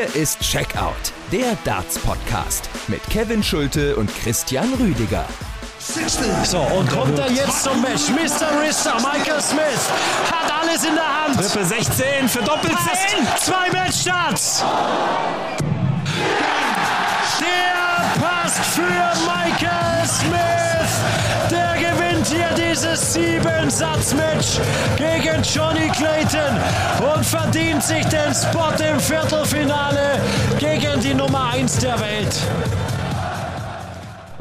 Hier ist Checkout, der Darts-Podcast mit Kevin Schulte und Christian Rüdiger. So, und runter jetzt zum Match. Mr. Rista, Michael Smith hat alles in der Hand. Triple 16 für Doppelsist. Ein, zwei Matchstarts. Der passt für Michael Smith. Dieses Sieben-Satz-Match gegen Johnny Clayton und verdient sich den Spot im Viertelfinale gegen die Nummer 1 der Welt.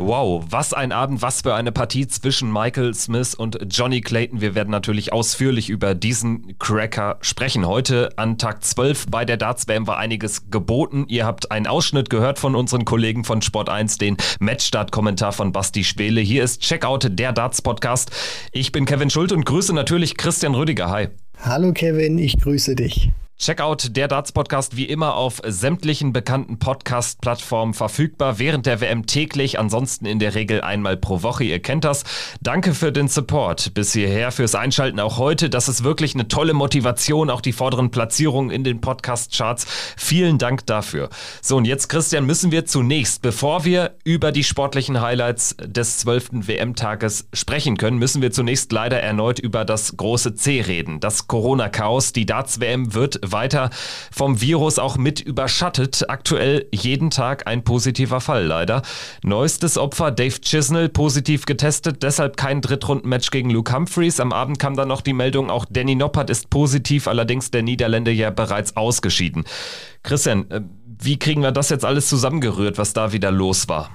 Wow, was ein Abend, was für eine Partie zwischen Michael Smith und Johnny Clayton. Wir werden natürlich ausführlich über diesen Cracker sprechen. Heute an Tag 12 bei der Darts WM war einiges geboten. Ihr habt einen Ausschnitt gehört von unseren Kollegen von Sport 1, den Matchstart-Kommentar von Basti Schwele. Hier ist Checkout, der Darts Podcast. Ich bin Kevin Schult und grüße natürlich Christian Rüdiger. Hi. Hallo Kevin, ich grüße dich. Checkout der Darts Podcast wie immer auf sämtlichen bekannten Podcast-Plattformen verfügbar. Während der WM täglich, ansonsten in der Regel einmal pro Woche. Ihr kennt das. Danke für den Support bis hierher, fürs Einschalten auch heute. Das ist wirklich eine tolle Motivation, auch die vorderen Platzierungen in den Podcast-Charts. Vielen Dank dafür. So, und jetzt, Christian, müssen wir zunächst, bevor wir über die sportlichen Highlights des 12. WM-Tages sprechen können, müssen wir zunächst leider erneut über das große C reden. Das Corona-Chaos. Die Darts-WM wird weiter vom Virus auch mit überschattet. Aktuell jeden Tag ein positiver Fall leider. Neuestes Opfer Dave Chisnell positiv getestet, deshalb kein Drittrundenmatch gegen Luke Humphreys. Am Abend kam dann noch die Meldung, auch Danny Noppert ist positiv, allerdings der Niederländer ja bereits ausgeschieden. Christian, äh, wie kriegen wir das jetzt alles zusammengerührt, was da wieder los war?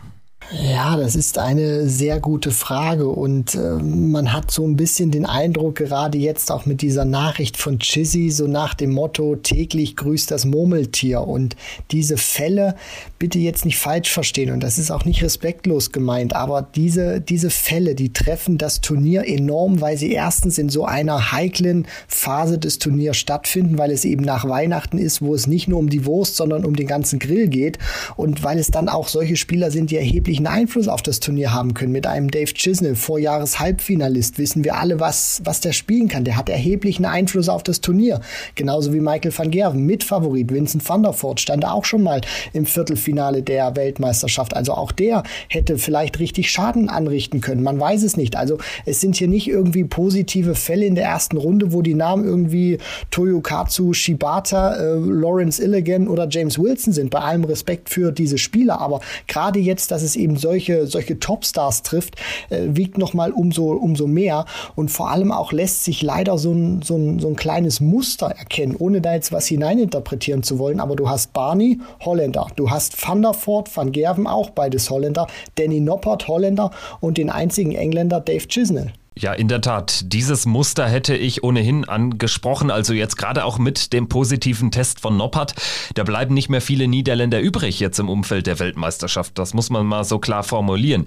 Ja, das ist eine sehr gute Frage und äh, man hat so ein bisschen den Eindruck, gerade jetzt auch mit dieser Nachricht von Chizzy, so nach dem Motto, täglich grüßt das Murmeltier und diese Fälle bitte jetzt nicht falsch verstehen und das ist auch nicht respektlos gemeint, aber diese, diese Fälle, die treffen das Turnier enorm, weil sie erstens in so einer heiklen Phase des Turniers stattfinden, weil es eben nach Weihnachten ist, wo es nicht nur um die Wurst, sondern um den ganzen Grill geht und weil es dann auch solche Spieler sind, die erheblich erheblichen Einfluss auf das Turnier haben können. Mit einem Dave Chisnell, Vorjahres Halbfinalist, wissen wir alle, was, was der spielen kann. Der hat erheblichen Einfluss auf das Turnier. Genauso wie Michael van Gerven, Mitfavorit. Vincent van der Voort stand auch schon mal im Viertelfinale der Weltmeisterschaft. Also auch der hätte vielleicht richtig Schaden anrichten können. Man weiß es nicht. Also es sind hier nicht irgendwie positive Fälle in der ersten Runde, wo die Namen irgendwie Toyokatsu, Shibata, äh, Lawrence Illigan oder James Wilson sind. Bei allem Respekt für diese Spieler. Aber gerade jetzt, dass es eben solche, solche Topstars trifft, äh, wiegt nochmal umso, umso mehr. Und vor allem auch lässt sich leider so ein, so, ein, so ein kleines Muster erkennen, ohne da jetzt was hineininterpretieren zu wollen. Aber du hast Barney, Holländer. Du hast Van der Voort, Van Gerven, auch beides Holländer. Danny Noppert, Holländer. Und den einzigen Engländer, Dave Chisnell. Ja, in der Tat. Dieses Muster hätte ich ohnehin angesprochen. Also jetzt gerade auch mit dem positiven Test von Noppert. Da bleiben nicht mehr viele Niederländer übrig jetzt im Umfeld der Weltmeisterschaft. Das muss man mal so klar formulieren.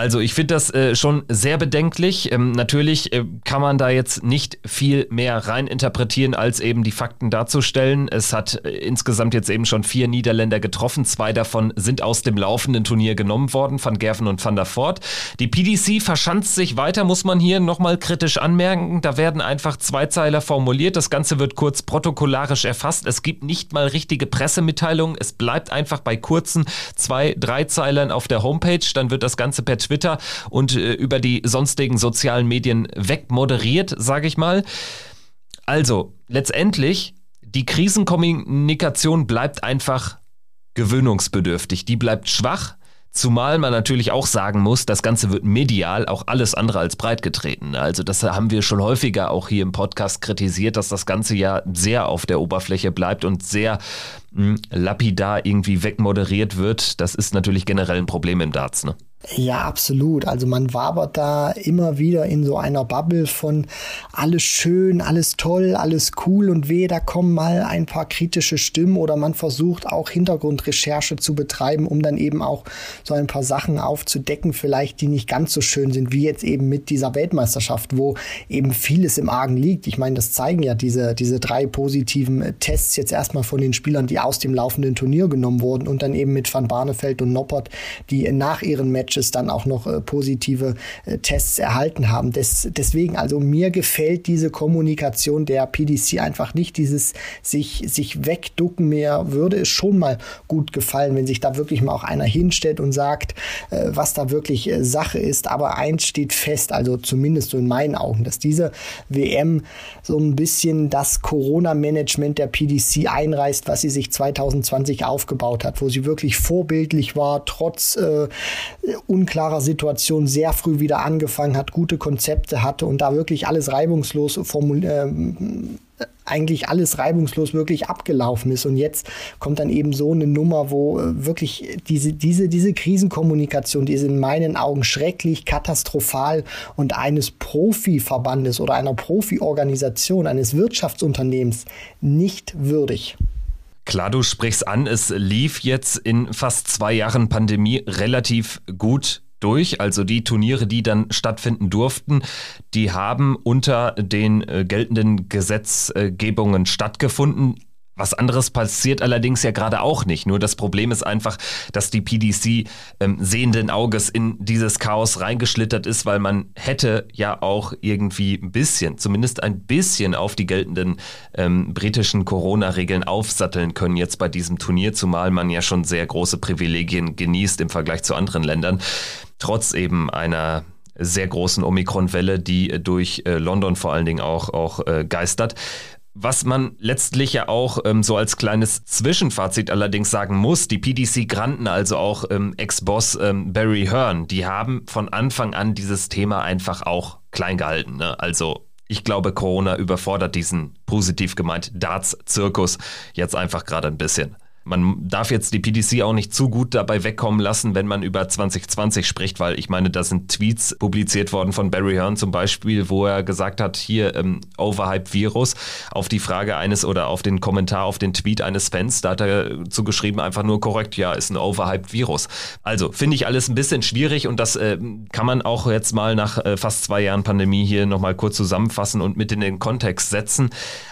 Also ich finde das äh, schon sehr bedenklich. Ähm, natürlich äh, kann man da jetzt nicht viel mehr rein interpretieren, als eben die Fakten darzustellen. Es hat äh, insgesamt jetzt eben schon vier Niederländer getroffen. Zwei davon sind aus dem laufenden Turnier genommen worden, Van Gerven und Van der Voort. Die PDC verschanzt sich weiter, muss man hier nochmal kritisch anmerken. Da werden einfach Zweizeiler formuliert. Das Ganze wird kurz protokollarisch erfasst. Es gibt nicht mal richtige Pressemitteilungen. Es bleibt einfach bei kurzen zwei, drei Zeilern auf der Homepage. Dann wird das Ganze per Twitter und äh, über die sonstigen sozialen Medien wegmoderiert, sage ich mal. Also, letztendlich, die Krisenkommunikation bleibt einfach gewöhnungsbedürftig. Die bleibt schwach, Zumal man natürlich auch sagen muss, das Ganze wird medial auch alles andere als breit getreten. Also das haben wir schon häufiger auch hier im Podcast kritisiert, dass das Ganze ja sehr auf der Oberfläche bleibt und sehr mh, hm, lapidar irgendwie wegmoderiert wird. Das ist natürlich generell ein Problem im Darts. Ne? Ja, absolut. Also man wabert da immer wieder in so einer Bubble von alles schön, alles toll, alles cool und weh, da kommen mal ein paar kritische Stimmen oder man versucht auch Hintergrundrecherche zu betreiben, um dann eben auch so ein paar Sachen aufzudecken, vielleicht die nicht ganz so schön sind, wie jetzt eben mit dieser Weltmeisterschaft, wo eben vieles im Argen liegt. Ich meine, das zeigen ja diese, diese drei positiven Tests jetzt erstmal von den Spielern, die aus dem laufenden Turnier genommen wurden und dann eben mit Van Barneveld und Noppert, die nach ihren Match Matches dann auch noch äh, positive äh, Tests erhalten haben. Des, deswegen, also mir gefällt diese Kommunikation der PDC einfach nicht, dieses sich, sich wegducken. Mir würde es schon mal gut gefallen, wenn sich da wirklich mal auch einer hinstellt und sagt, äh, was da wirklich äh, Sache ist. Aber eins steht fest, also zumindest so in meinen Augen, dass diese WM so ein bisschen das Corona-Management der PDC einreißt, was sie sich 2020 aufgebaut hat, wo sie wirklich vorbildlich war, trotz äh, unklarer Situation sehr früh wieder angefangen hat, gute Konzepte hatte und da wirklich alles reibungslos formuliert. Äh, eigentlich alles reibungslos wirklich abgelaufen ist. Und jetzt kommt dann eben so eine Nummer, wo äh, wirklich diese, diese, diese Krisenkommunikation, die ist in meinen Augen schrecklich, katastrophal und eines Profiverbandes oder einer Profiorganisation, eines Wirtschaftsunternehmens nicht würdig. Klar, du sprichst an, es lief jetzt in fast zwei Jahren Pandemie relativ gut durch. Also die Turniere, die dann stattfinden durften, die haben unter den äh, geltenden Gesetzgebungen stattgefunden. Was anderes passiert allerdings ja gerade auch nicht. Nur das Problem ist einfach, dass die PDC ähm, sehenden Auges in dieses Chaos reingeschlittert ist, weil man hätte ja auch irgendwie ein bisschen, zumindest ein bisschen auf die geltenden ähm, britischen Corona-Regeln aufsatteln können jetzt bei diesem Turnier, zumal man ja schon sehr große Privilegien genießt im Vergleich zu anderen Ländern trotz eben einer sehr großen Omikron-Welle, die durch äh, London vor allen Dingen auch, auch äh, geistert. Was man letztlich ja auch ähm, so als kleines Zwischenfazit allerdings sagen muss, die PDC-Granten, also auch ähm, Ex-Boss ähm, Barry Hearn, die haben von Anfang an dieses Thema einfach auch klein gehalten. Ne? Also ich glaube, Corona überfordert diesen positiv gemeint Darts-Zirkus jetzt einfach gerade ein bisschen. Man darf jetzt die PDC auch nicht zu gut dabei wegkommen lassen, wenn man über 2020 spricht, weil ich meine, da sind Tweets publiziert worden von Barry Hearn zum Beispiel, wo er gesagt hat, hier ähm, Overhype-Virus, auf die Frage eines oder auf den Kommentar, auf den Tweet eines Fans, da hat er zugeschrieben, einfach nur korrekt, ja, ist ein Overhype-Virus. Also finde ich alles ein bisschen schwierig und das äh, kann man auch jetzt mal nach äh, fast zwei Jahren Pandemie hier nochmal kurz zusammenfassen und mit in den Kontext setzen.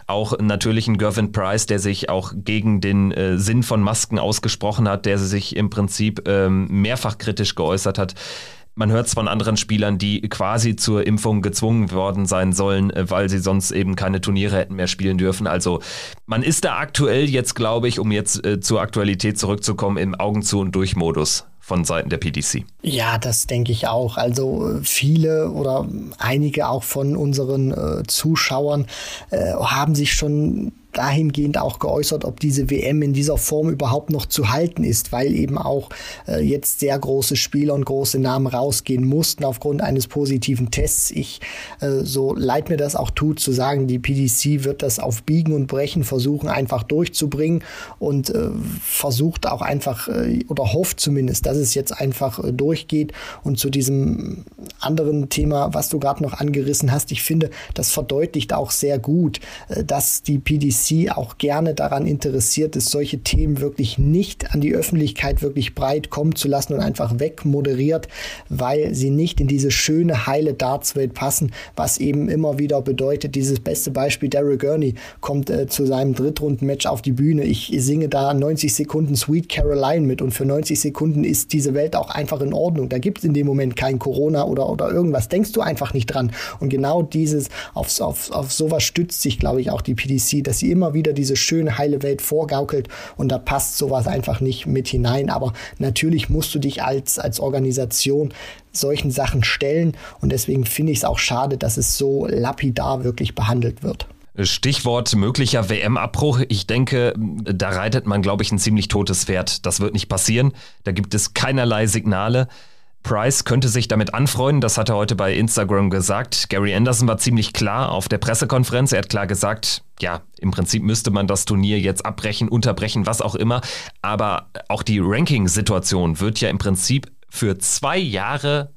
Auch natürlich ein Gervin Price, der sich auch gegen den äh, Sinn von Masken ausgesprochen hat, der sich im Prinzip ähm, mehrfach kritisch geäußert hat. Man hört es von anderen Spielern, die quasi zur Impfung gezwungen worden sein sollen, äh, weil sie sonst eben keine Turniere hätten mehr spielen dürfen. Also man ist da aktuell jetzt, glaube ich, um jetzt äh, zur Aktualität zurückzukommen, im Augen zu und durch Modus von Seiten der PDC. Ja, das denke ich auch. Also viele oder einige auch von unseren äh, Zuschauern äh, haben sich schon dahingehend auch geäußert, ob diese WM in dieser Form überhaupt noch zu halten ist, weil eben auch äh, jetzt sehr große Spieler und große Namen rausgehen mussten aufgrund eines positiven Tests. Ich, äh, so leid mir das auch tut, zu sagen, die PDC wird das auf Biegen und Brechen versuchen, einfach durchzubringen und äh, versucht auch einfach äh, oder hofft zumindest, dass es jetzt einfach äh, durchgeht. Und zu diesem anderen Thema, was du gerade noch angerissen hast, ich finde, das verdeutlicht auch sehr gut, äh, dass die PDC BBC auch gerne daran interessiert ist, solche Themen wirklich nicht an die Öffentlichkeit wirklich breit kommen zu lassen und einfach wegmoderiert, weil sie nicht in diese schöne, heile Dartswelt passen, was eben immer wieder bedeutet, dieses beste Beispiel, Daryl Gurney kommt äh, zu seinem Drittrundenmatch auf die Bühne. Ich singe da 90 Sekunden Sweet Caroline mit und für 90 Sekunden ist diese Welt auch einfach in Ordnung. Da gibt es in dem Moment kein Corona oder, oder irgendwas. Denkst du einfach nicht dran. Und genau dieses, auf, auf, auf sowas stützt sich, glaube ich, auch die PDC, dass sie immer wieder diese schöne, heile Welt vorgaukelt und da passt sowas einfach nicht mit hinein. Aber natürlich musst du dich als, als Organisation solchen Sachen stellen und deswegen finde ich es auch schade, dass es so lapidar wirklich behandelt wird. Stichwort möglicher WM-Abbruch. Ich denke, da reitet man, glaube ich, ein ziemlich totes Pferd. Das wird nicht passieren. Da gibt es keinerlei Signale. Price könnte sich damit anfreunden, das hat er heute bei Instagram gesagt. Gary Anderson war ziemlich klar auf der Pressekonferenz. Er hat klar gesagt, ja, im Prinzip müsste man das Turnier jetzt abbrechen, unterbrechen, was auch immer. Aber auch die Ranking-Situation wird ja im Prinzip für zwei Jahre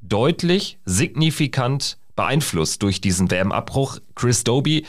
deutlich, signifikant beeinflusst durch diesen WM-Abbruch. Chris Doby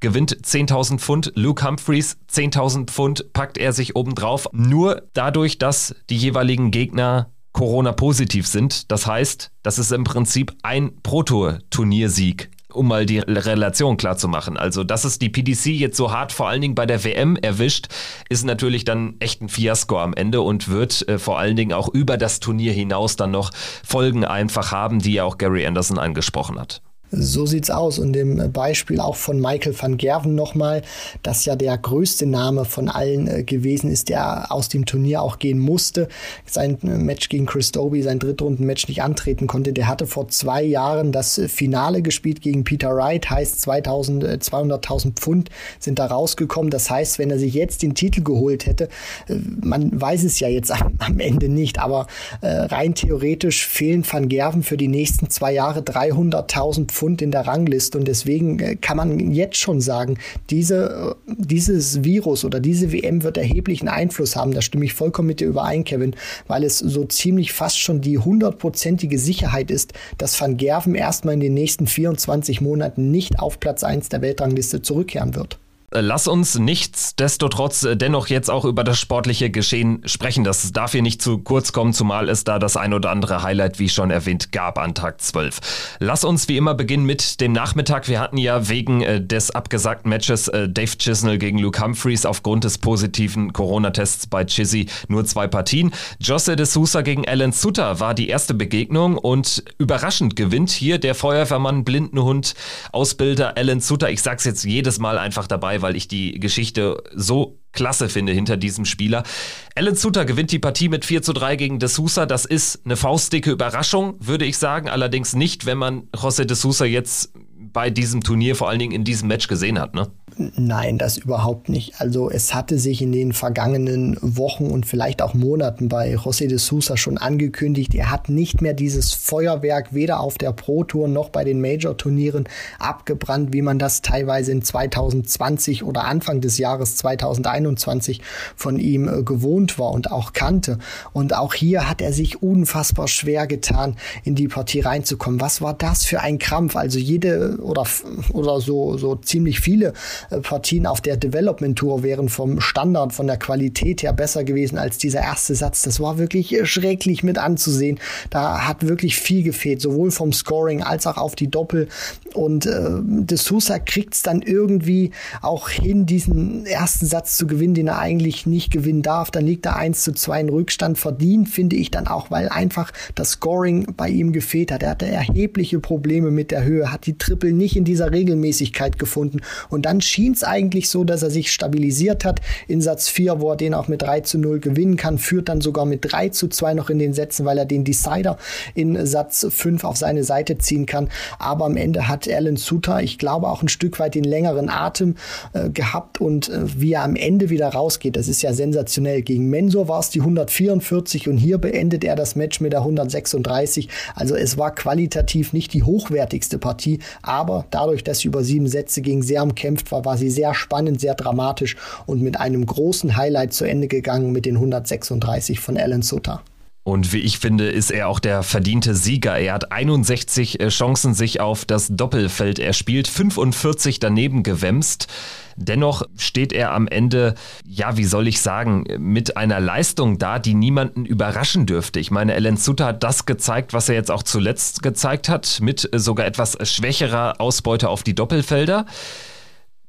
gewinnt 10.000 Pfund, Luke Humphreys 10.000 Pfund packt er sich obendrauf. Nur dadurch, dass die jeweiligen Gegner Corona-positiv sind. Das heißt, das ist im Prinzip ein Proto-Turniersieg um mal die Relation klar zu machen. Also, dass es die PDC jetzt so hart vor allen Dingen bei der WM erwischt, ist natürlich dann echt ein Fiasko am Ende und wird äh, vor allen Dingen auch über das Turnier hinaus dann noch Folgen einfach haben, die ja auch Gary Anderson angesprochen hat. So sieht's aus. Und im Beispiel auch von Michael van Gerven nochmal, das ja der größte Name von allen äh, gewesen ist, der aus dem Turnier auch gehen musste. Sein äh, Match gegen Chris Doby, sein Drittrunden-Match nicht antreten konnte. Der hatte vor zwei Jahren das äh, Finale gespielt gegen Peter Wright, heißt 2000, 200.000 Pfund sind da rausgekommen. Das heißt, wenn er sich jetzt den Titel geholt hätte, man weiß es ja jetzt am, Ende nicht, aber rein theoretisch fehlen Van Gerven für die nächsten zwei Jahre 300.000 Pfund Pfund in der Rangliste. Und deswegen äh, kann man jetzt schon sagen, diese, äh, dieses Virus oder diese WM wird erheblichen Einfluss haben. Da stimme ich vollkommen mit dir überein, Kevin, weil es so ziemlich fast schon die hundertprozentige Sicherheit ist, dass Van Gerven erstmal in den nächsten 24 Monaten nicht auf Platz 1 der Weltrangliste zurückkehren wird. Äh, lass uns nichtsdestotrotz äh, dennoch jetzt auch über das sportliche Geschehen sprechen. Das darf hier nicht zu kurz kommen, zumal es da das ein oder andere Highlight, wie schon erwähnt, gab an Tag 12. Lass uns wie immer beginnen mit dem Nachmittag. Wir hatten ja wegen äh, des abgesagten Matches Dave Chisnell gegen Luke Humphreys aufgrund des positiven Corona-Tests bei Chizzy nur zwei Partien. Josse de Sousa gegen Alan Sutter war die erste Begegnung und überraschend gewinnt hier der Feuerwehrmann Blindenhund Ausbilder Alan Sutter. Ich sag's jetzt jedes Mal einfach dabei, weil ich die Geschichte so klasse finde hinter diesem Spieler. Alan Suter gewinnt die Partie mit 4 zu 3 gegen De Sousa. Das ist eine faustdicke Überraschung, würde ich sagen. Allerdings nicht, wenn man José De Sousa jetzt bei diesem Turnier, vor allen Dingen in diesem Match gesehen hat, ne? Nein, das überhaupt nicht. Also es hatte sich in den vergangenen Wochen und vielleicht auch Monaten bei José de Sousa schon angekündigt, er hat nicht mehr dieses Feuerwerk weder auf der Pro Tour noch bei den Major-Turnieren abgebrannt, wie man das teilweise in 2020 oder Anfang des Jahres 2021 von ihm äh, gewohnt war und auch kannte. Und auch hier hat er sich unfassbar schwer getan, in die Partie reinzukommen. Was war das für ein Krampf? Also jede oder, oder so, so ziemlich viele Partien auf der Development Tour wären vom Standard, von der Qualität her besser gewesen als dieser erste Satz. Das war wirklich schrecklich mit anzusehen. Da hat wirklich viel gefehlt, sowohl vom Scoring als auch auf die Doppel. Und äh, De Sousa kriegt es dann irgendwie auch hin, diesen ersten Satz zu gewinnen, den er eigentlich nicht gewinnen darf. Dann liegt er 1 zu 2 in Rückstand. Verdient, finde ich dann auch, weil einfach das Scoring bei ihm gefehlt hat. Er hatte erhebliche Probleme mit der Höhe, hat die Triple nicht in dieser Regelmäßigkeit gefunden. Und dann schien es eigentlich so, dass er sich stabilisiert hat in Satz 4, wo er den auch mit 3 zu 0 gewinnen kann, führt dann sogar mit 3 zu 2 noch in den Sätzen, weil er den Decider in Satz 5 auf seine Seite ziehen kann. Aber am Ende hat Alan Suter, ich glaube, auch ein Stück weit den längeren Atem äh, gehabt und äh, wie er am Ende wieder rausgeht, das ist ja sensationell. Gegen Mensur war es die 144 und hier beendet er das Match mit der 136. Also es war qualitativ nicht die hochwertigste Partie, aber dadurch, dass sie über sieben Sätze gegen sehr umkämpft war, war, war sie sehr spannend, sehr dramatisch und mit einem großen Highlight zu Ende gegangen mit den 136 von Alan Sutter. Und wie ich finde, ist er auch der verdiente Sieger. Er hat 61 äh, Chancen sich auf das Doppelfeld erspielt, 45 daneben gewemst. Dennoch steht er am Ende, ja, wie soll ich sagen, mit einer Leistung da, die niemanden überraschen dürfte. Ich meine, Ellen Sutter hat das gezeigt, was er jetzt auch zuletzt gezeigt hat, mit sogar etwas schwächerer Ausbeute auf die Doppelfelder.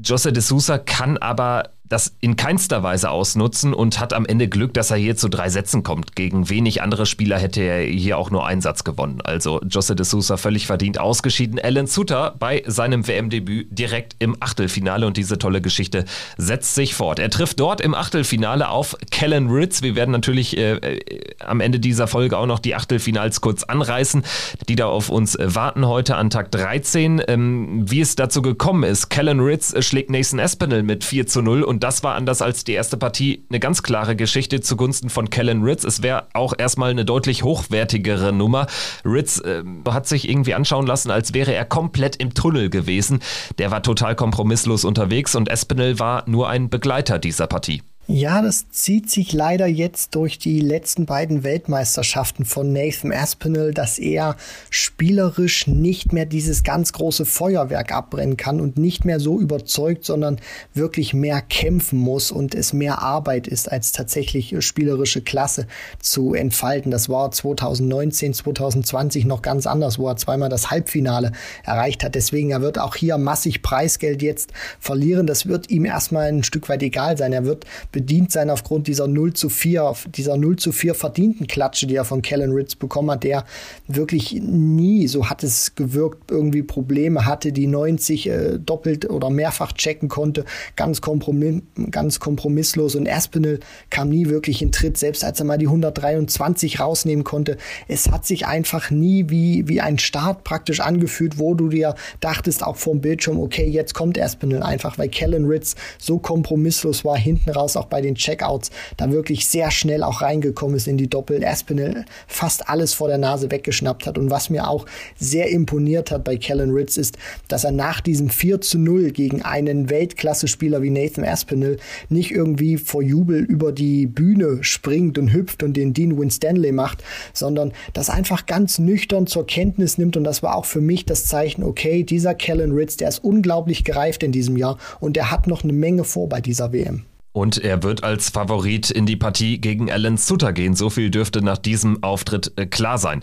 Jose de Sousa kann aber das in keinster Weise ausnutzen und hat am Ende Glück, dass er hier zu drei Sätzen kommt. Gegen wenig andere Spieler hätte er hier auch nur einen Satz gewonnen. Also Jose de Sousa völlig verdient ausgeschieden. Alan Suter bei seinem WM-Debüt direkt im Achtelfinale und diese tolle Geschichte setzt sich fort. Er trifft dort im Achtelfinale auf Kellen Ritz. Wir werden natürlich äh, äh, am Ende dieser Folge auch noch die Achtelfinals kurz anreißen, die da auf uns äh, warten heute an Tag 13. Ähm, wie es dazu gekommen ist, Kellen Ritz äh, schlägt Nathan Espinel mit 4 zu 0 und das war anders als die erste Partie eine ganz klare Geschichte zugunsten von Kellen Ritz. Es wäre auch erstmal eine deutlich hochwertigere Nummer. Ritz äh, hat sich irgendwie anschauen lassen, als wäre er komplett im Tunnel gewesen. Der war total kompromisslos unterwegs und Espinel war nur ein Begleiter dieser Partie. Ja, das zieht sich leider jetzt durch die letzten beiden Weltmeisterschaften von Nathan Aspinall, dass er spielerisch nicht mehr dieses ganz große Feuerwerk abbrennen kann und nicht mehr so überzeugt, sondern wirklich mehr kämpfen muss und es mehr Arbeit ist, als tatsächlich spielerische Klasse zu entfalten. Das war 2019, 2020 noch ganz anders, wo er zweimal das Halbfinale erreicht hat. Deswegen, er wird auch hier massig Preisgeld jetzt verlieren. Das wird ihm erstmal ein Stück weit egal sein. Er wird bedient sein aufgrund dieser 0 zu 4, dieser 0 zu 4 verdienten Klatsche, die er von Kellen Ritz bekommen hat, der wirklich nie, so hat es gewirkt, irgendwie Probleme hatte, die 90 äh, doppelt oder mehrfach checken konnte, ganz, kompromiss, ganz kompromisslos und Aspinall kam nie wirklich in Tritt, selbst als er mal die 123 rausnehmen konnte. Es hat sich einfach nie wie, wie ein Start praktisch angefühlt, wo du dir dachtest, auch vom Bildschirm, okay, jetzt kommt Aspinall einfach, weil Kellen Ritz so kompromisslos war, hinten raus auch bei den Checkouts da wirklich sehr schnell auch reingekommen ist in die Doppel. Aspinall fast alles vor der Nase weggeschnappt hat. Und was mir auch sehr imponiert hat bei Kellen Ritz ist, dass er nach diesem 4 zu 0 gegen einen Weltklasse-Spieler wie Nathan Aspinall nicht irgendwie vor Jubel über die Bühne springt und hüpft und den Dean Winstanley macht, sondern das einfach ganz nüchtern zur Kenntnis nimmt. Und das war auch für mich das Zeichen, okay, dieser Kellen Ritz, der ist unglaublich gereift in diesem Jahr und der hat noch eine Menge vor bei dieser WM. Und er wird als Favorit in die Partie gegen Alan Sutter gehen. So viel dürfte nach diesem Auftritt äh, klar sein.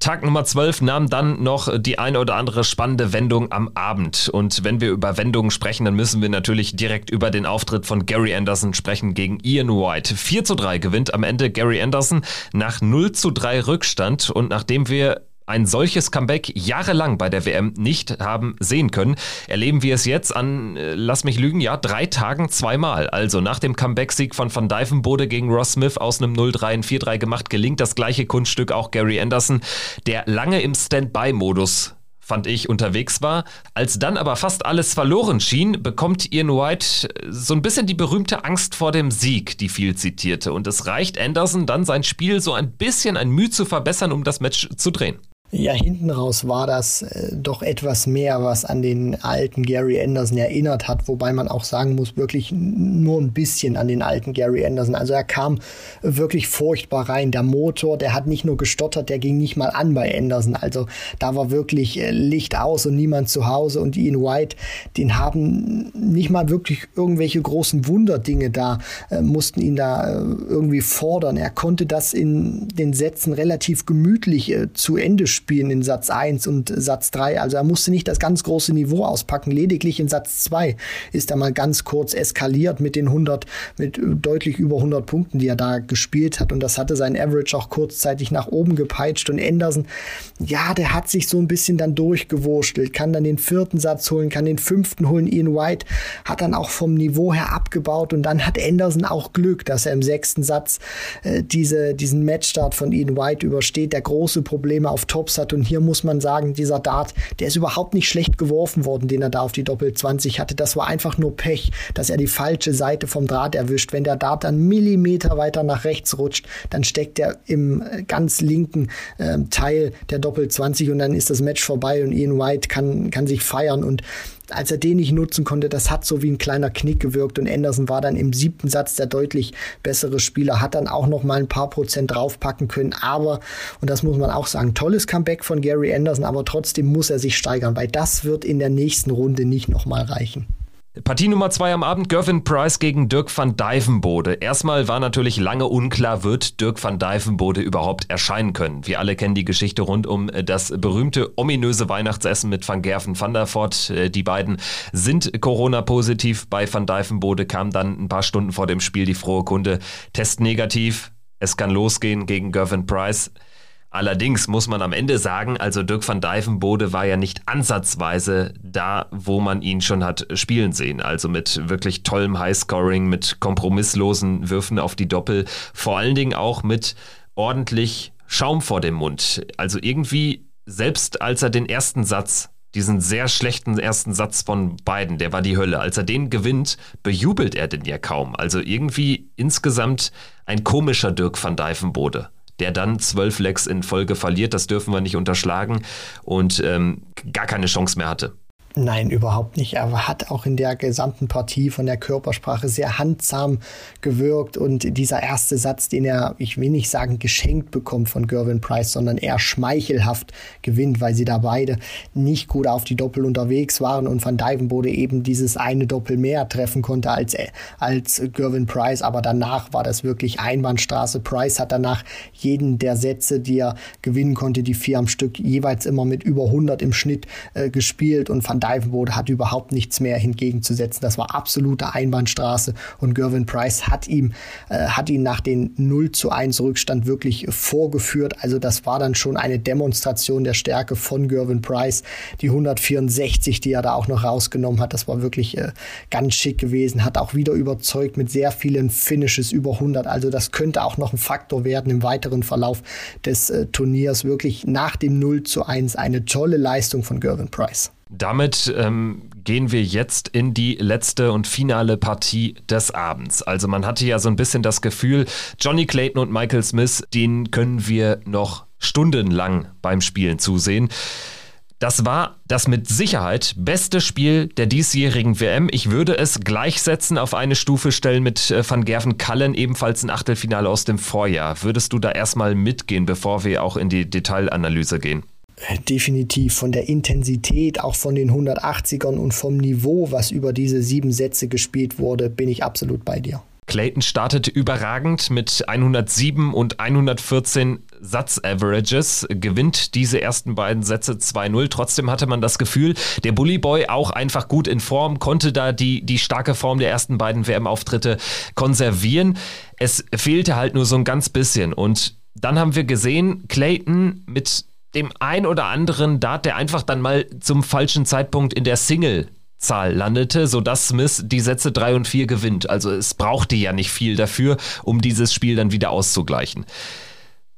Tag Nummer 12 nahm dann noch die eine oder andere spannende Wendung am Abend. Und wenn wir über Wendungen sprechen, dann müssen wir natürlich direkt über den Auftritt von Gary Anderson sprechen gegen Ian White. 4 zu 3 gewinnt am Ende Gary Anderson nach 0 zu 3 Rückstand. Und nachdem wir ein solches Comeback jahrelang bei der WM nicht haben sehen können, erleben wir es jetzt an, äh, lass mich lügen, ja, drei Tagen zweimal. Also nach dem Comeback-Sieg von Van Dijvenbode gegen Ross Smith aus einem 0-3 ein 4-3 gemacht, gelingt das gleiche Kunststück auch Gary Anderson, der lange im Standby-Modus fand ich, unterwegs war. Als dann aber fast alles verloren schien, bekommt Ian White äh, so ein bisschen die berühmte Angst vor dem Sieg, die viel zitierte. Und es reicht Anderson dann sein Spiel so ein bisschen ein Mühe zu verbessern, um das Match zu drehen. Ja, hinten raus war das äh, doch etwas mehr, was an den alten Gary Anderson erinnert hat, wobei man auch sagen muss, wirklich nur ein bisschen an den alten Gary Anderson. Also er kam wirklich furchtbar rein. Der Motor, der hat nicht nur gestottert, der ging nicht mal an bei Anderson. Also da war wirklich äh, Licht aus und niemand zu Hause. Und Ian White, den haben nicht mal wirklich irgendwelche großen Wunderdinge da, äh, mussten ihn da irgendwie fordern. Er konnte das in den Sätzen relativ gemütlich zu Ende spielen in Satz 1 und Satz 3. Also er musste nicht das ganz große Niveau auspacken. Lediglich in Satz 2 ist er mal ganz kurz eskaliert mit den 100, mit deutlich über 100 Punkten, die er da gespielt hat. Und das hatte sein Average auch kurzzeitig nach oben gepeitscht. Und Anderson, ja, der hat sich so ein bisschen dann durchgewurschtelt, kann dann den vierten Satz holen, kann den fünften holen. Ian White hat dann auch vom Niveau her abgebaut. Und dann hat Anderson auch Glück, dass er im sechsten Satz äh, diese, diesen Matchstart von Ian White übersteht, der große Probleme auf Top Tops hat. Und hier muss man sagen, dieser Dart, der ist überhaupt nicht schlecht geworfen worden, den er da auf die Doppel 20 hatte. Das war einfach nur Pech, dass er die falsche Seite vom Draht erwischt. Wenn der Dart dann Millimeter weiter nach rechts rutscht, dann steckt er im äh, ganz linken äh, Teil der Doppel 20 und dann ist das Match vorbei und Ian White kann, kann sich feiern. Und als er den nicht nutzen konnte, das hat so wie ein kleiner Knick gewirkt und Anderson war dann im siebten Satz der deutlich bessere Spieler, hat dann auch noch mal ein paar Prozent draufpacken können, aber, und das muss man auch sagen, tolles Comeback von Gary Anderson, aber trotzdem muss er sich steigern, weil das wird in der nächsten Runde nicht noch mal reichen. Partie Nummer zwei am Abend, Gervin Price gegen Dirk van Dijvenbode. Erstmal war natürlich lange unklar, wird Dirk van Dijvenbode überhaupt erscheinen können. Wir alle kennen die Geschichte rund um das berühmte ominöse Weihnachtsessen mit Van Gerven van der Voort. Äh, die beiden sind Corona-positiv. Bei van Dijvenbode kam dann ein paar Stunden vor dem Spiel die frohe Kunde, Test negativ. Es kann losgehen gegen Gervin Price. Allerdings muss man am Ende sagen, also Dirk van Dijvenbode war ja nicht ansatzweise da, wo man ihn schon hat spielen sehen. Also mit wirklich tollem Highscoring, mit kompromisslosen Würfen auf die Doppel, vor allen Dingen auch mit ordentlich Schaum vor dem Mund. Also irgendwie, selbst als er den ersten Satz diesen sehr schlechten ersten Satz von beiden, der war die Hölle. Als er den gewinnt, bejubelt er den ja kaum. Also irgendwie insgesamt ein komischer Dirk van Dijvenbode der dann zwölf Lecks in Folge verliert, das dürfen wir nicht unterschlagen und ähm, gar keine Chance mehr hatte. Nein, überhaupt nicht. Er hat auch in der gesamten Partie von der Körpersprache sehr handsam gewirkt und dieser erste Satz, den er, ich will nicht sagen geschenkt bekommt von Gervin Price, sondern eher schmeichelhaft gewinnt, weil sie da beide nicht gut auf die Doppel unterwegs waren und Van Dijvenbode eben dieses eine Doppel mehr treffen konnte als, als Gervin Price, aber danach war das wirklich Einbahnstraße. Price hat danach jeden der Sätze, die er gewinnen konnte, die vier am Stück, jeweils immer mit über 100 im Schnitt äh, gespielt und Van Dijvenbode hat überhaupt nichts mehr hingegenzusetzen. Das war absolute Einbahnstraße und Gervin Price hat ihm, äh, hat ihn nach den 0 zu 1 Rückstand wirklich vorgeführt. Also das war dann schon eine Demonstration der Stärke von Gervin Price. Die 164, die er da auch noch rausgenommen hat, das war wirklich äh, ganz schick gewesen, hat auch wieder überzeugt mit sehr vielen Finishes über 100. Also das könnte auch noch ein Faktor werden im weiteren Verlauf des äh, Turniers. Wirklich nach dem 0 zu 1 eine tolle Leistung von Gervin Price. Damit ähm, gehen wir jetzt in die letzte und finale Partie des Abends. Also man hatte ja so ein bisschen das Gefühl, Johnny Clayton und Michael Smith, den können wir noch stundenlang beim Spielen zusehen. Das war das mit Sicherheit beste Spiel der diesjährigen WM. Ich würde es gleichsetzen, auf eine Stufe stellen mit äh, Van Gerven Kallen, ebenfalls ein Achtelfinale aus dem Vorjahr. Würdest du da erstmal mitgehen, bevor wir auch in die Detailanalyse gehen? Definitiv von der Intensität, auch von den 180ern und vom Niveau, was über diese sieben Sätze gespielt wurde, bin ich absolut bei dir. Clayton startete überragend mit 107 und 114 Satz-Averages, gewinnt diese ersten beiden Sätze 2-0. Trotzdem hatte man das Gefühl, der Bully Boy auch einfach gut in Form, konnte da die, die starke Form der ersten beiden WM-Auftritte konservieren. Es fehlte halt nur so ein ganz bisschen. Und dann haben wir gesehen, Clayton mit dem ein oder anderen Dart, der einfach dann mal zum falschen Zeitpunkt in der Single Zahl landete, sodass Smith die Sätze 3 und 4 gewinnt. Also es brauchte ja nicht viel dafür, um dieses Spiel dann wieder auszugleichen.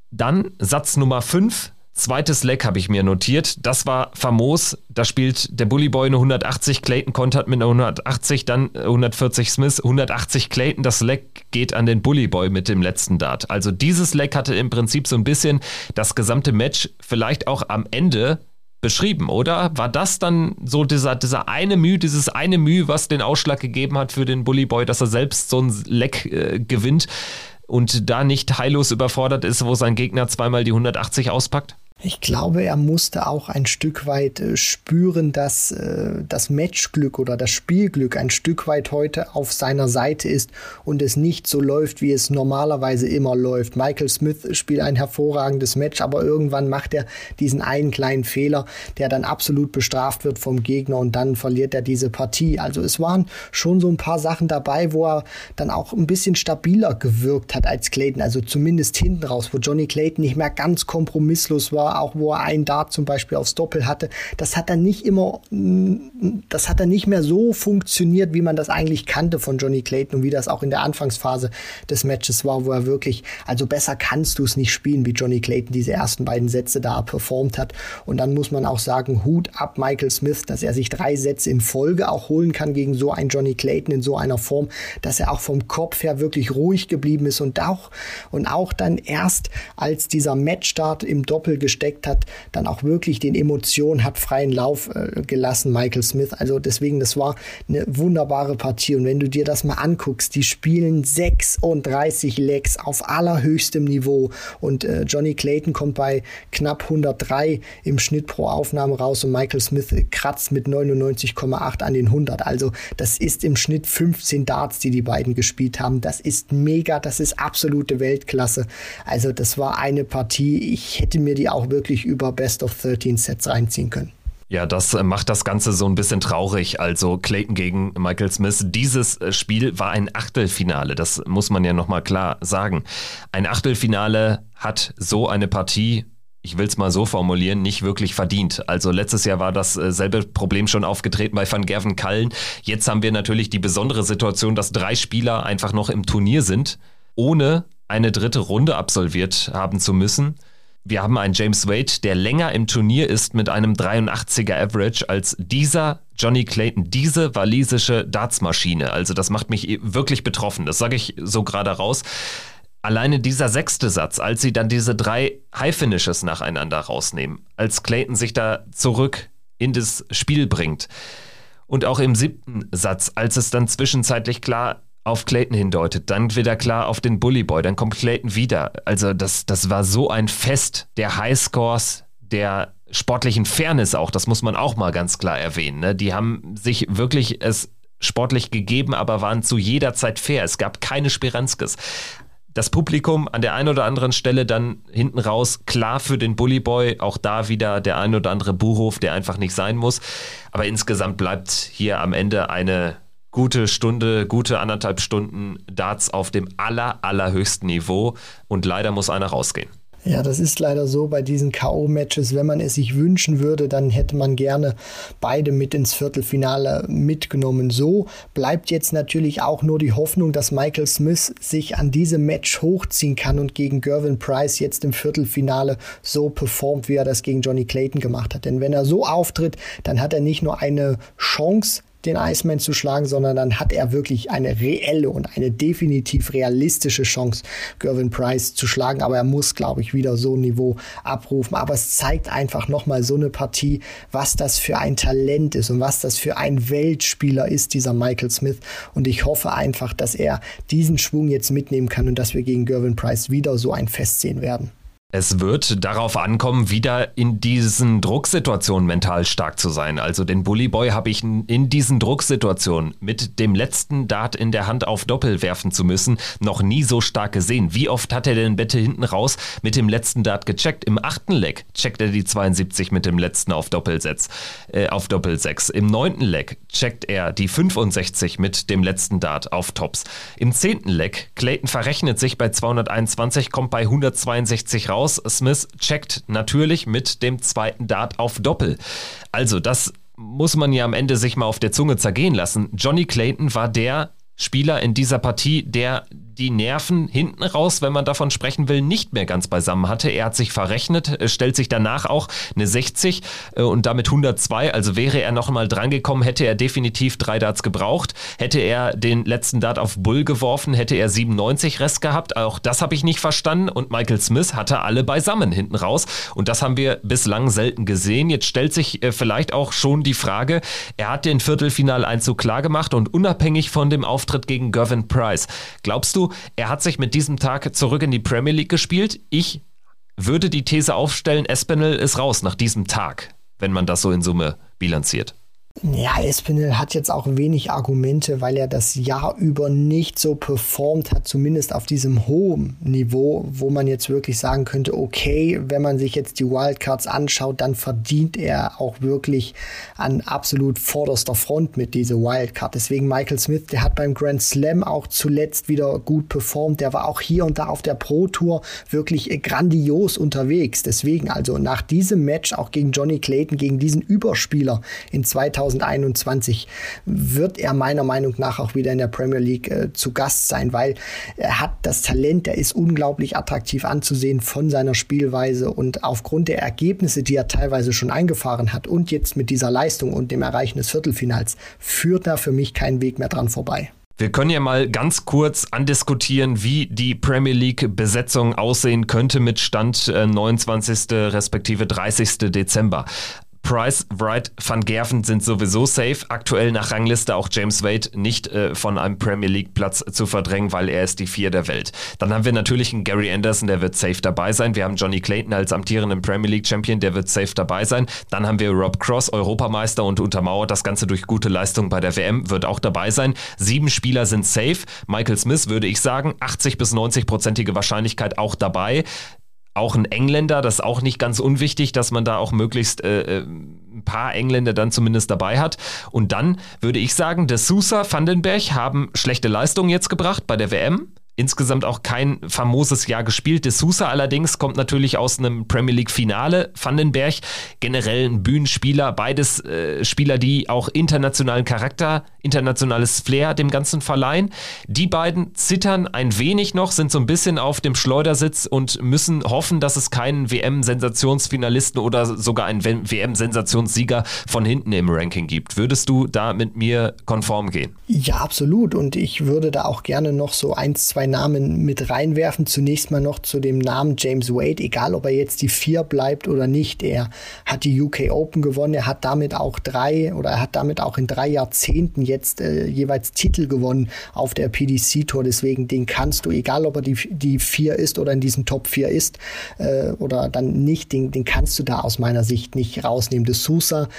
Dann Satz Nummer 5, Zweites Leck habe ich mir notiert. Das war famos. Da spielt der Bully Boy eine 180, Clayton kontert mit einer 180, dann 140 Smith, 180 Clayton. Das Leck geht an den Bully Boy mit dem letzten Dart. Also dieses Leck hatte im Prinzip so ein bisschen das gesamte Match vielleicht auch am Ende beschrieben, oder? War das dann so dieser, dieser eine Mühe, dieses eine Mühe, was den Ausschlag gegeben hat für den Bully Boy, dass er selbst so ein Leck äh, gewinnt und da nicht heillos überfordert ist, wo sein Gegner zweimal die 180 auspackt? Ich glaube, er musste auch ein Stück weit äh, spüren, dass äh, das Matchglück oder das Spielglück ein Stück weit heute auf seiner Seite ist und es nicht so läuft, wie es normalerweise immer läuft. Michael Smith spielt ein hervorragendes Match, aber irgendwann macht er diesen einen kleinen Fehler, der dann absolut bestraft wird vom Gegner und dann verliert er diese Partie. Also es waren schon so ein paar Sachen dabei, wo er dann auch ein bisschen stabiler gewirkt hat als Clayton, also zumindest hinten raus, wo Johnny Clayton nicht mehr ganz kompromisslos war auch wo er einen Dart zum Beispiel aufs Doppel hatte, das hat dann nicht immer, das hat dann nicht mehr so funktioniert, wie man das eigentlich kannte von Johnny Clayton und wie das auch in der Anfangsphase des Matches war, wo er wirklich, also besser kannst du es nicht spielen, wie Johnny Clayton diese ersten beiden Sätze da performt hat. Und dann muss man auch sagen, Hut ab Michael Smith, dass er sich drei Sätze in Folge auch holen kann gegen so einen Johnny Clayton in so einer Form, dass er auch vom Kopf her wirklich ruhig geblieben ist und auch, und auch dann erst als dieser Matchstart im Doppel gesteckt hat, dann auch wirklich den Emotionen hat freien Lauf äh, gelassen, Michael Smith. Also deswegen, das war eine wunderbare Partie. Und wenn du dir das mal anguckst, die spielen 36 Legs auf allerhöchstem Niveau und äh, Johnny Clayton kommt bei knapp 103 im Schnitt pro Aufnahme raus und Michael Smith kratzt mit 99,8 an den 100. Also das ist im Schnitt 15 Darts, die die beiden gespielt haben. Das ist mega, das ist absolute Weltklasse. Also das war eine Partie, ich hätte mir die auch wirklich über Best of 13 Sets reinziehen können. Ja, das äh, macht das Ganze so ein bisschen traurig. Also Clayton gegen Michael Smith. Dieses äh, Spiel war ein Achtelfinale. Das muss man ja nochmal klar sagen. Ein Achtelfinale hat so eine Partie ich will es mal so formulieren, nicht wirklich verdient. Also letztes Jahr war dasselbe äh, Problem schon aufgetreten bei Van Gerven Kallen. Jetzt haben wir natürlich die besondere Situation, dass drei Spieler einfach noch im Turnier sind, ohne eine dritte Runde absolviert haben zu müssen. Wir haben einen James Wade, der länger im Turnier ist mit einem 83er Average als dieser Johnny Clayton, diese walisische Dartsmaschine. Also das macht mich wirklich betroffen. Das sage ich so gerade raus. Alleine dieser sechste Satz, als sie dann diese drei High Finishes nacheinander rausnehmen, als Clayton sich da zurück in das Spiel bringt. Und auch im siebten Satz, als es dann zwischenzeitlich klar auf Clayton hindeutet, dann wieder klar auf den Bully Boy, dann kommt Clayton wieder. Also das, das war so ein Fest der Highscores, der sportlichen Fairness auch, das muss man auch mal ganz klar erwähnen. Ne? Die haben sich wirklich es sportlich gegeben, aber waren zu jeder Zeit fair. Es gab keine Speranskes. Das Publikum an der einen oder anderen Stelle dann hinten raus klar für den Bully Boy, auch da wieder der ein oder andere Buchhof, der einfach nicht sein muss. Aber insgesamt bleibt hier am Ende eine gute Stunde, gute anderthalb Stunden Darts auf dem aller, allerhöchsten Niveau und leider muss einer rausgehen. Ja, das ist leider so bei diesen K.O.-Matches. Wenn man es sich wünschen würde, dann hätte man gerne beide mit ins Viertelfinale mitgenommen. So bleibt jetzt natürlich auch nur die Hoffnung, dass Michael Smith sich an diesem Match hochziehen kann und gegen Gervin Price jetzt im Viertelfinale so performt, wie er das gegen Johnny Clayton gemacht hat. Denn wenn er so auftritt, dann hat er nicht nur eine Chance, den Iceman zu schlagen, sondern dann hat er wirklich eine reelle und eine definitiv realistische Chance, Gervin Price zu schlagen. Aber er muss, glaube ich, wieder so ein Niveau abrufen. Aber es zeigt einfach nochmal so eine Partie, was das für ein Talent ist und was das für ein Weltspieler ist, dieser Michael Smith. Und ich hoffe einfach, dass er diesen Schwung jetzt mitnehmen kann und dass wir gegen Gervin Price wieder so ein Fest sehen werden. Es wird darauf ankommen, wieder in diesen Drucksituationen mental stark zu sein. Also den Bully Boy habe ich in diesen Drucksituationen mit dem letzten Dart in der Hand auf Doppel werfen zu müssen, noch nie so stark gesehen. Wie oft hat er denn bitte hinten raus mit dem letzten Dart gecheckt? Im achten Leg checkt er die 72 mit dem letzten auf Doppelsatz, äh, auf Doppel 6. Im neunten Leg checkt er die 65 mit dem letzten Dart auf Tops. Im zehnten Leg, Clayton verrechnet sich bei 221, kommt bei 162 raus raus. Smith checkt natürlich mit dem zweiten Dart auf Doppel. Also das muss man ja am Ende sich mal auf der Zunge zergehen lassen. Johnny Clayton war der Spieler in dieser Partie, der die Nerven hinten raus, wenn man davon sprechen will, nicht mehr ganz beisammen hatte. Er hat sich verrechnet, stellt sich danach auch eine 60 äh, und damit 102. Also wäre er noch einmal drangekommen, hätte er definitiv drei Darts gebraucht. Hätte er den letzten Dart auf Bull geworfen, hätte er 97 Rest gehabt. Auch das habe ich nicht verstanden. Und Michael Smith hatte alle beisammen hinten raus. Und das haben wir bislang selten gesehen. Jetzt stellt sich äh, vielleicht auch schon die Frage, er hat den Viertelfinaleinzug klar gemacht und unabhängig von dem Auftritt gegen Gervin Price. Glaubst du, er hat sich mit diesem Tag zurück in die Premier League gespielt. Ich würde die These aufstellen, Espinel ist raus nach diesem Tag, wenn man das so in Summe bilanziert. Ja, Espinel hat jetzt auch wenig Argumente, weil er das Jahr über nicht so performt hat, zumindest auf diesem hohen Niveau, wo man jetzt wirklich sagen könnte, okay, wenn man sich jetzt die Wildcards anschaut, dann verdient er auch wirklich an absolut vorderster Front mit dieser Wildcard. Deswegen Michael Smith, der hat beim Grand Slam auch zuletzt wieder gut performt. Der war auch hier und da auf der Pro Tour wirklich grandios unterwegs. Deswegen also nach diesem Match auch gegen Johnny Clayton, gegen diesen Überspieler in 2000 2021 wird er meiner Meinung nach auch wieder in der Premier League äh, zu Gast sein, weil er hat das Talent, er ist unglaublich attraktiv anzusehen von seiner Spielweise und aufgrund der Ergebnisse, die er teilweise schon eingefahren hat und jetzt mit dieser Leistung und dem Erreichen des Viertelfinals, führt da für mich kein Weg mehr dran vorbei. Wir können ja mal ganz kurz andiskutieren, wie die Premier League-Besetzung aussehen könnte mit Stand 29. Äh, respektive 30. Dezember. Price, Wright, Van Gerven sind sowieso safe. Aktuell nach Rangliste auch James Wade nicht äh, von einem Premier League Platz zu verdrängen, weil er ist die Vier der Welt. Dann haben wir natürlich einen Gary Anderson, der wird safe dabei sein. Wir haben Johnny Clayton als amtierenden Premier League Champion, der wird safe dabei sein. Dann haben wir Rob Cross, Europameister und untermauert das Ganze durch gute Leistung bei der WM, wird auch dabei sein. Sieben Spieler sind safe. Michael Smith würde ich sagen, 80 bis 90 prozentige Wahrscheinlichkeit auch dabei auch ein Engländer, das ist auch nicht ganz unwichtig, dass man da auch möglichst äh, äh, ein paar Engländer dann zumindest dabei hat. Und dann würde ich sagen, der Sousa, Vandenberg haben schlechte Leistungen jetzt gebracht bei der WM insgesamt auch kein famoses Jahr gespielt. De Sousa allerdings kommt natürlich aus einem Premier League Finale. Vandenberg generell ein Bühnenspieler, beides äh, Spieler, die auch internationalen Charakter, internationales Flair dem Ganzen verleihen. Die beiden zittern ein wenig noch, sind so ein bisschen auf dem Schleudersitz und müssen hoffen, dass es keinen WM-Sensationsfinalisten oder sogar einen WM-Sensationssieger von hinten im Ranking gibt. Würdest du da mit mir konform gehen? Ja, absolut. Und ich würde da auch gerne noch so ein, zwei Namen mit reinwerfen. Zunächst mal noch zu dem Namen James Wade, egal ob er jetzt die vier bleibt oder nicht. Er hat die UK Open gewonnen, er hat damit auch drei oder er hat damit auch in drei Jahrzehnten jetzt äh, jeweils Titel gewonnen auf der PDC Tour. Deswegen den kannst du, egal ob er die, die vier ist oder in diesen Top 4 ist äh, oder dann nicht, den, den kannst du da aus meiner Sicht nicht rausnehmen. De Sousa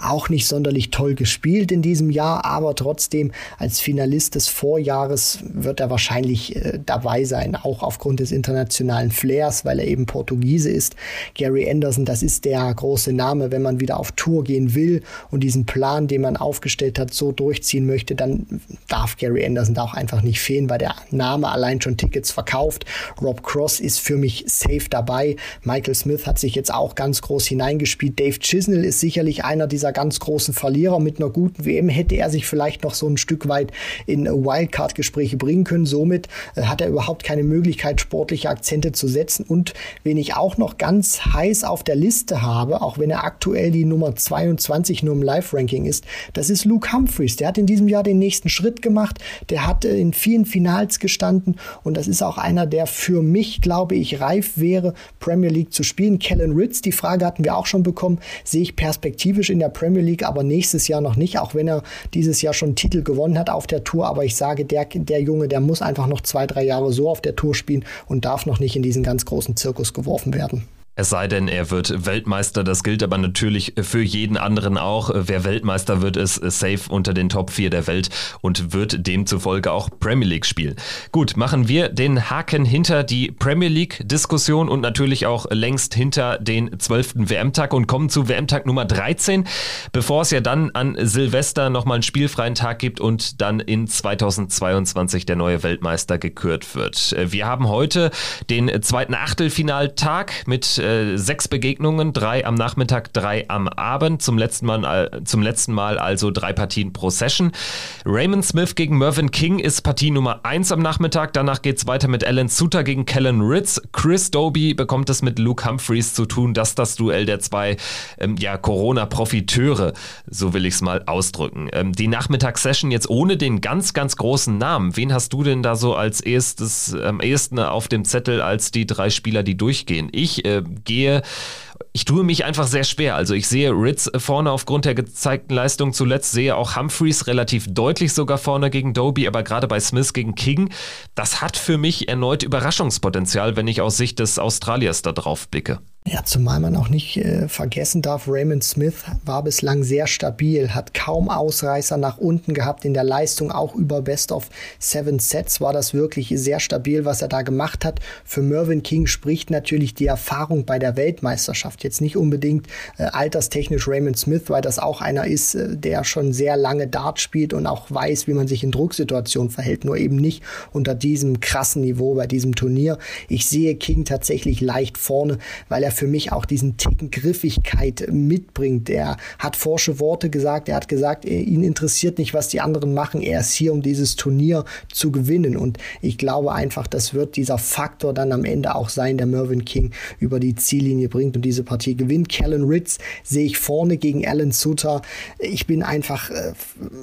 auch nicht sonderlich toll gespielt in diesem Jahr, aber trotzdem als Finalist des Vorjahres wird er wahrscheinlich äh, dabei sein, auch aufgrund des internationalen Flairs, weil er eben Portugiese ist. Gary Anderson, das ist der große Name, wenn man wieder auf Tour gehen will und diesen Plan, den man aufgestellt hat, so durchziehen möchte, dann darf Gary Anderson da auch einfach nicht fehlen, weil der Name allein schon Tickets verkauft. Rob Cross ist für mich safe dabei. Michael Smith hat sich jetzt auch ganz groß hineingespielt. Dave Chisnell ist sicherlich einer dieser ganz großen Verlierer. Mit einer guten WM hätte er sich vielleicht noch so ein Stück weit in Wildcard-Gespräche bringen können. Somit hat er überhaupt keine Möglichkeit, sportliche Akzente zu setzen. Und wen ich auch noch ganz heiß auf der Liste habe, auch wenn er aktuell die Nummer 22 nur im Live-Ranking ist, das ist Luke Humphreys. Der hat in diesem Jahr den nächsten Schritt gemacht. Der hat äh, in vielen Finals gestanden und das ist auch einer, der für mich, glaube ich, reif wäre, Premier League zu spielen. Kellen Ritz, die Frage hatten wir auch schon bekommen, sehe ich perspektivisch in der Premier League, aber nächstes Jahr noch nicht, auch wenn er dieses Jahr schon Titel gewonnen hat auf der Tour. Aber ich sage, der, der Junge, der muss einfach noch zwei, drei Jahre so auf der Tour spielen und darf noch nicht in diesen ganz großen Zirkus geworfen werden. Es sei denn, er wird Weltmeister. Das gilt aber natürlich für jeden anderen auch. Wer Weltmeister wird, ist safe unter den Top 4 der Welt und wird demzufolge auch Premier League spielen. Gut, machen wir den Haken hinter die Premier League-Diskussion und natürlich auch längst hinter den 12. WM-Tag und kommen zu WM-Tag Nummer 13, bevor es ja dann an Silvester nochmal einen spielfreien Tag gibt und dann in 2022 der neue Weltmeister gekürt wird. Wir haben heute den zweiten Achtelfinaltag mit äh, sechs Begegnungen, drei am Nachmittag, drei am Abend. Zum letzten Mal, äh, zum letzten Mal also drei Partien pro Session. Raymond Smith gegen Mervyn King ist Partie Nummer eins am Nachmittag. Danach geht es weiter mit Alan Suter gegen Kellen Ritz. Chris Doby bekommt es mit Luke Humphreys zu tun. Das ist das Duell der zwei ähm, ja, Corona-Profiteure, so will ich es mal ausdrücken. Ähm, die Nachmittagssession jetzt ohne den ganz, ganz großen Namen. Wen hast du denn da so als erstes, am ehesten auf dem Zettel als die drei Spieler, die durchgehen? Ich äh, gehe ich tue mich einfach sehr schwer. Also ich sehe Ritz vorne aufgrund der gezeigten Leistung zuletzt, sehe auch Humphreys relativ deutlich sogar vorne gegen Doby, aber gerade bei Smith gegen King, das hat für mich erneut Überraschungspotenzial, wenn ich aus Sicht des Australiers da drauf blicke. Ja, zumal man auch nicht äh, vergessen darf, Raymond Smith war bislang sehr stabil, hat kaum Ausreißer nach unten gehabt in der Leistung, auch über Best of Seven Sets war das wirklich sehr stabil, was er da gemacht hat. Für Mervyn King spricht natürlich die Erfahrung bei der Weltmeisterschaft. Jetzt nicht unbedingt äh, alterstechnisch Raymond Smith, weil das auch einer ist, äh, der schon sehr lange Dart spielt und auch weiß, wie man sich in Drucksituationen verhält, nur eben nicht unter diesem krassen Niveau bei diesem Turnier. Ich sehe King tatsächlich leicht vorne, weil er er für mich auch diesen Ticken Griffigkeit mitbringt. Er hat forsche Worte gesagt, er hat gesagt, ihn interessiert nicht, was die anderen machen, er ist hier, um dieses Turnier zu gewinnen. Und ich glaube einfach, das wird dieser Faktor dann am Ende auch sein, der Mervyn King über die Ziellinie bringt und diese Partie gewinnt. Kellen Ritz sehe ich vorne gegen Alan Suter. Ich bin einfach, äh,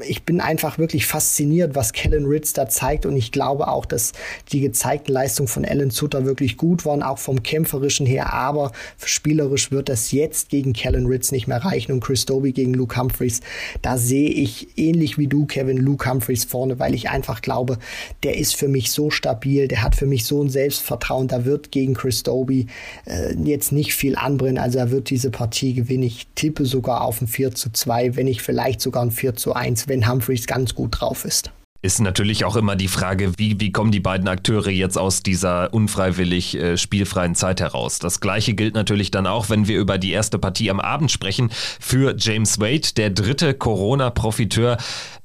ich bin einfach wirklich fasziniert, was Kellen Ritz da zeigt und ich glaube auch, dass die gezeigten Leistungen von Alan Suter wirklich gut waren, auch vom kämpferischen her, aber Spielerisch wird das jetzt gegen Kellen Ritz nicht mehr reichen und Chris Doby gegen Luke Humphreys. Da sehe ich ähnlich wie du, Kevin, Luke Humphreys vorne, weil ich einfach glaube, der ist für mich so stabil, der hat für mich so ein Selbstvertrauen. Da wird gegen Chris Doby äh, jetzt nicht viel anbrennen. Also er wird diese Partie gewinnen. Ich tippe sogar auf ein 4 zu 2, wenn nicht vielleicht sogar ein 4 zu 1, wenn Humphreys ganz gut drauf ist. Ist natürlich auch immer die Frage, wie, wie kommen die beiden Akteure jetzt aus dieser unfreiwillig äh, spielfreien Zeit heraus? Das gleiche gilt natürlich dann auch, wenn wir über die erste Partie am Abend sprechen, für James Wade, der dritte Corona-Profiteur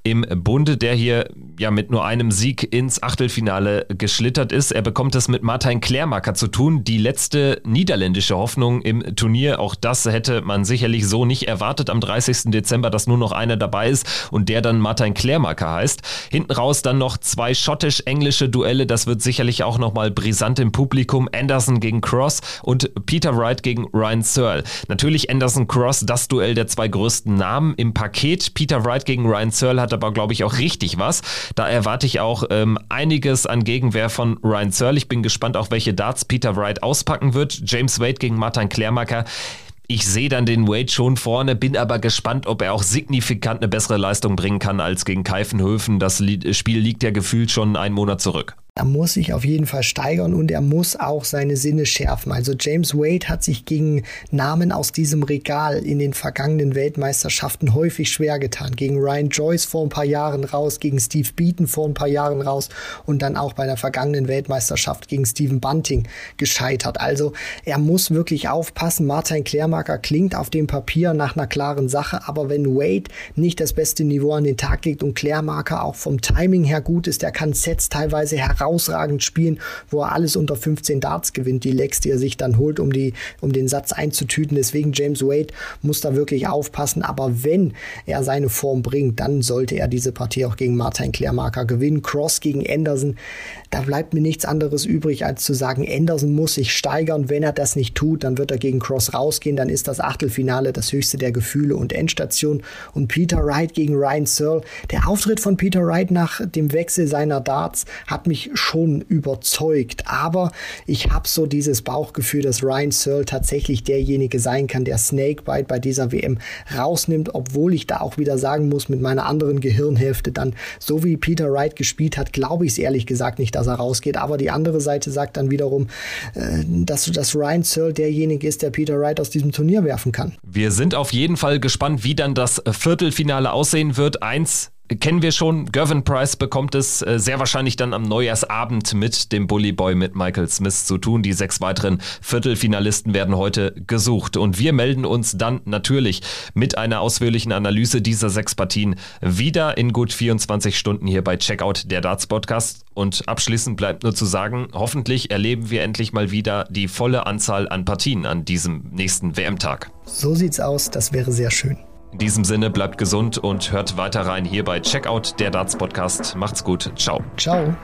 im Bunde, der hier ja mit nur einem Sieg ins Achtelfinale geschlittert ist. Er bekommt es mit Martin Klärmacker zu tun, die letzte niederländische Hoffnung im Turnier. Auch das hätte man sicherlich so nicht erwartet am 30. Dezember, dass nur noch einer dabei ist und der dann Martin Klärmacker heißt. Hinten raus dann noch zwei schottisch-englische Duelle. Das wird sicherlich auch nochmal brisant im Publikum. Anderson gegen Cross und Peter Wright gegen Ryan Searle. Natürlich Anderson Cross, das Duell der zwei größten Namen im Paket. Peter Wright gegen Ryan Searle hat aber, glaube ich, auch richtig was. Da erwarte ich auch ähm, einiges an Gegenwehr von Ryan Searle. Ich bin gespannt auch, welche Darts Peter Wright auspacken wird. James Wade gegen Martin Klärmacker. Ich sehe dann den Wade schon vorne, bin aber gespannt, ob er auch signifikant eine bessere Leistung bringen kann als gegen Keifenhöfen. Das Spiel liegt ja gefühlt schon einen Monat zurück. Er muss sich auf jeden Fall steigern und er muss auch seine Sinne schärfen. Also James Wade hat sich gegen Namen aus diesem Regal in den vergangenen Weltmeisterschaften häufig schwer getan. Gegen Ryan Joyce vor ein paar Jahren raus, gegen Steve Beaton vor ein paar Jahren raus und dann auch bei der vergangenen Weltmeisterschaft gegen Stephen Bunting gescheitert. Also er muss wirklich aufpassen. Martin Klärmarker klingt auf dem Papier nach einer klaren Sache, aber wenn Wade nicht das beste Niveau an den Tag legt und Klärmarker auch vom Timing her gut ist, der kann Sets teilweise heraus herausragend spielen, wo er alles unter 15 Darts gewinnt, die Lecks, die er sich dann holt, um, die, um den Satz einzutüten. Deswegen James Wade muss da wirklich aufpassen. Aber wenn er seine Form bringt, dann sollte er diese Partie auch gegen Martin Klärmarker gewinnen. Cross gegen Anderson, da bleibt mir nichts anderes übrig, als zu sagen, Anderson muss sich steigern. Wenn er das nicht tut, dann wird er gegen Cross rausgehen. Dann ist das Achtelfinale das höchste der Gefühle und Endstation. Und Peter Wright gegen Ryan Searle. Der Auftritt von Peter Wright nach dem Wechsel seiner Darts hat mich schon überzeugt. Aber ich habe so dieses Bauchgefühl, dass Ryan Searle tatsächlich derjenige sein kann, der Snakebite bei dieser WM rausnimmt, obwohl ich da auch wieder sagen muss, mit meiner anderen Gehirnhälfte dann, so wie Peter Wright gespielt hat, glaube ich es ehrlich gesagt nicht, dass er rausgeht. Aber die andere Seite sagt dann wiederum, äh, dass, dass Ryan Searle derjenige ist, der Peter Wright aus diesem Turnier werfen kann. Wir sind auf jeden Fall gespannt, wie dann das Viertelfinale aussehen wird. Eins kennen wir schon. Gervin Price bekommt es äh, sehr wahrscheinlich dann am Neujahrsabend mit dem Bully Boy mit Michael Smith zu tun. Die sechs weiteren Viertelfinalisten werden heute gesucht. Und wir melden uns dann natürlich mit einer ausführlichen Analyse dieser sechs Partien wieder in gut 24 Stunden hier bei Checkout der Darts Podcast. Und abschließend bleibt nur zu sagen, hoffentlich erleben wir endlich mal wieder die volle Anzahl an Partien an diesem nächsten WM-Tag. So sieht's aus, das wäre sehr schön. In diesem Sinne bleibt gesund und hört weiter rein hier bei Checkout, der Darts Podcast. Macht's gut. Ciao. Ciao.